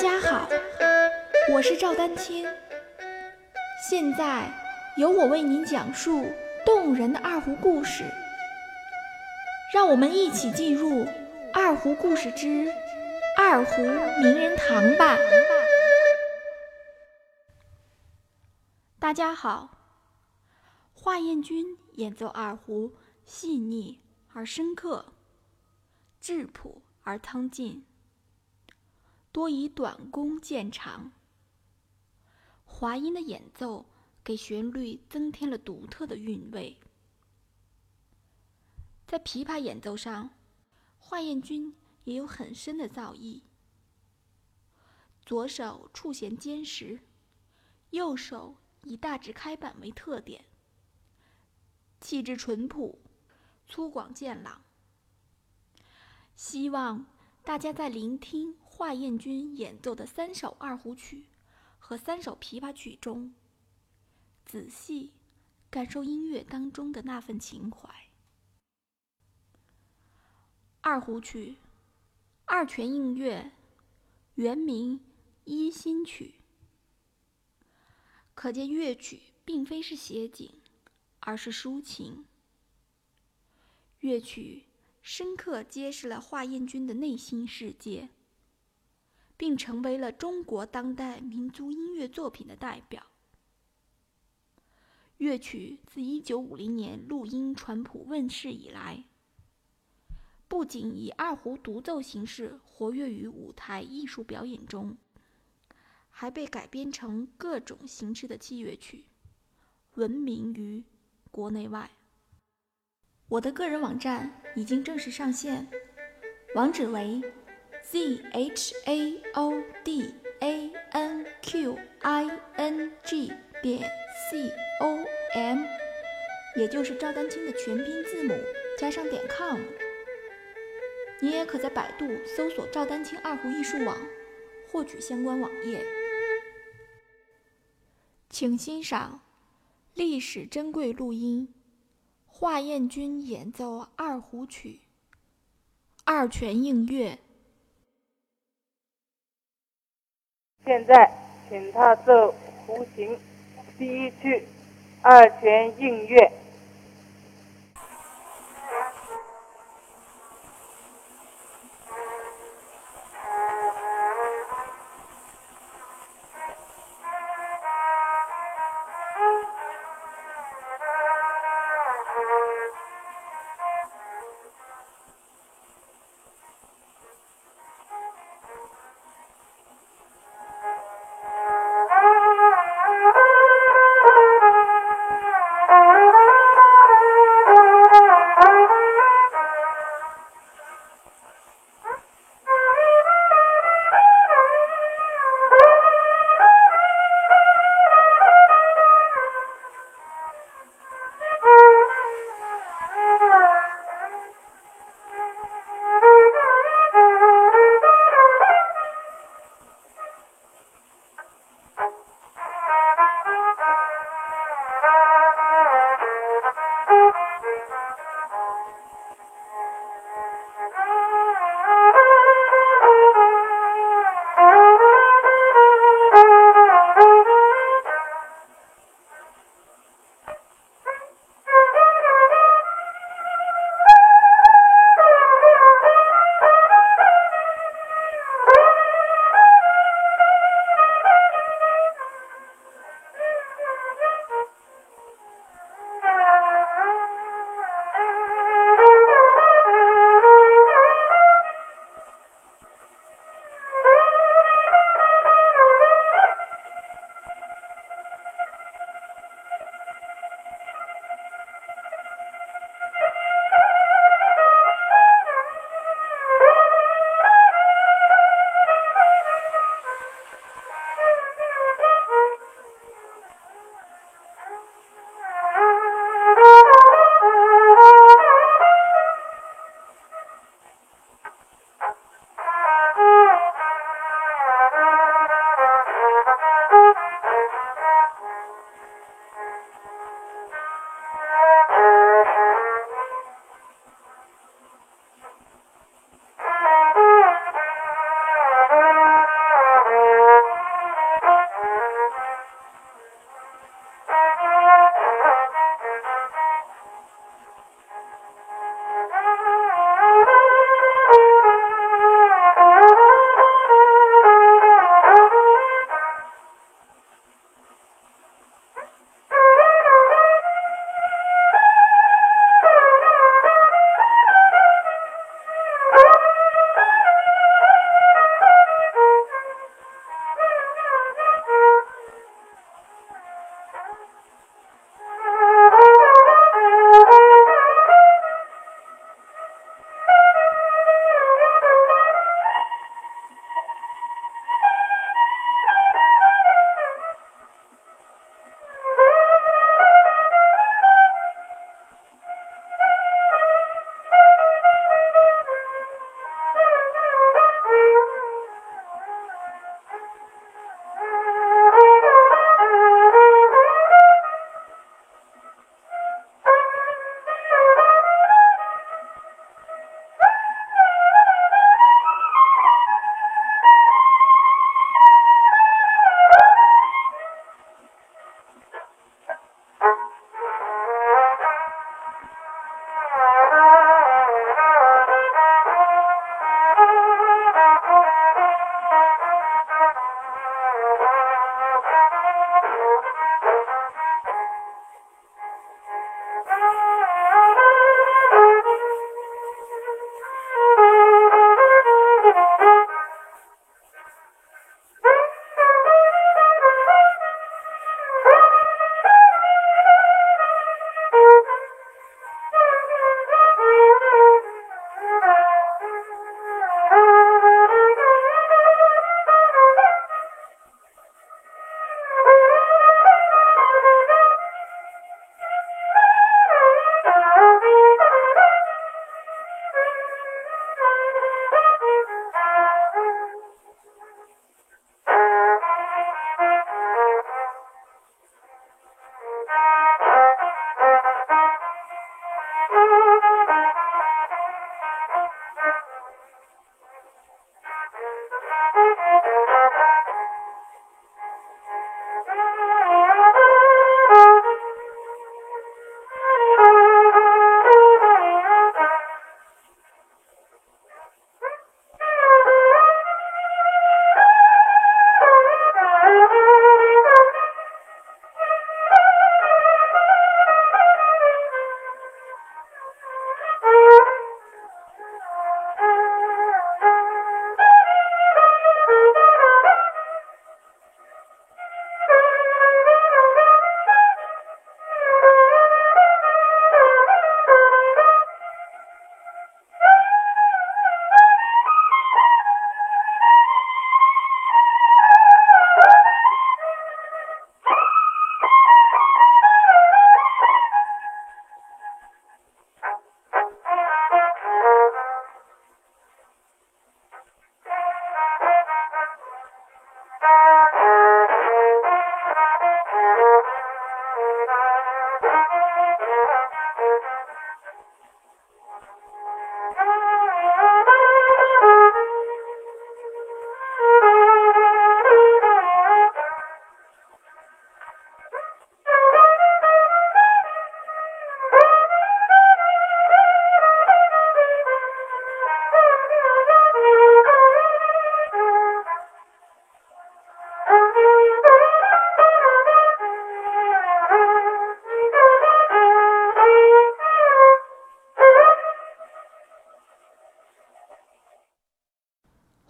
大家好，我是赵丹青。现在由我为您讲述动人的二胡故事，让我们一起进入《二胡故事之二胡名人堂》吧。大家好，华彦钧演奏二胡细腻而深刻，质朴而苍劲。多以短弓见长，华音的演奏给旋律增添了独特的韵味。在琵琶演奏上，华彦钧也有很深的造诣。左手触弦坚实，右手以大指开板为特点，气质淳朴，粗犷健朗。希望大家在聆听。华彦钧演奏的三首二胡曲和三首琵琶曲中，仔细感受音乐当中的那份情怀。二胡曲，二泉映月，原名《一心曲》，可见乐曲并非是写景，而是抒情。乐曲深刻揭示了华彦钧的内心世界。并成为了中国当代民族音乐作品的代表。乐曲自一九五零年录音传谱问世以来，不仅以二胡独奏形式活跃于舞台艺术表演中，还被改编成各种形式的器乐曲，闻名于国内外。我的个人网站已经正式上线，网址为。Z h a o d a n q i n g 点 c o m，也就是赵丹青的全拼字母加上点 com。你也可在百度搜索“赵丹青二胡艺术网”，获取相关网页。请欣赏历史珍贵录音：华彦钧演奏二胡曲《二泉映月》。现在，请他奏胡琴第一句《二泉映月》。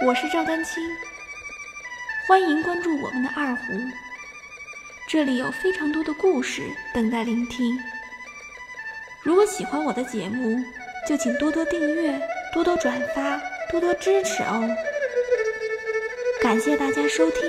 我是赵丹青，欢迎关注我们的二胡，这里有非常多的故事等待聆听。如果喜欢我的节目，就请多多订阅、多多转发、多多支持哦！感谢大家收听。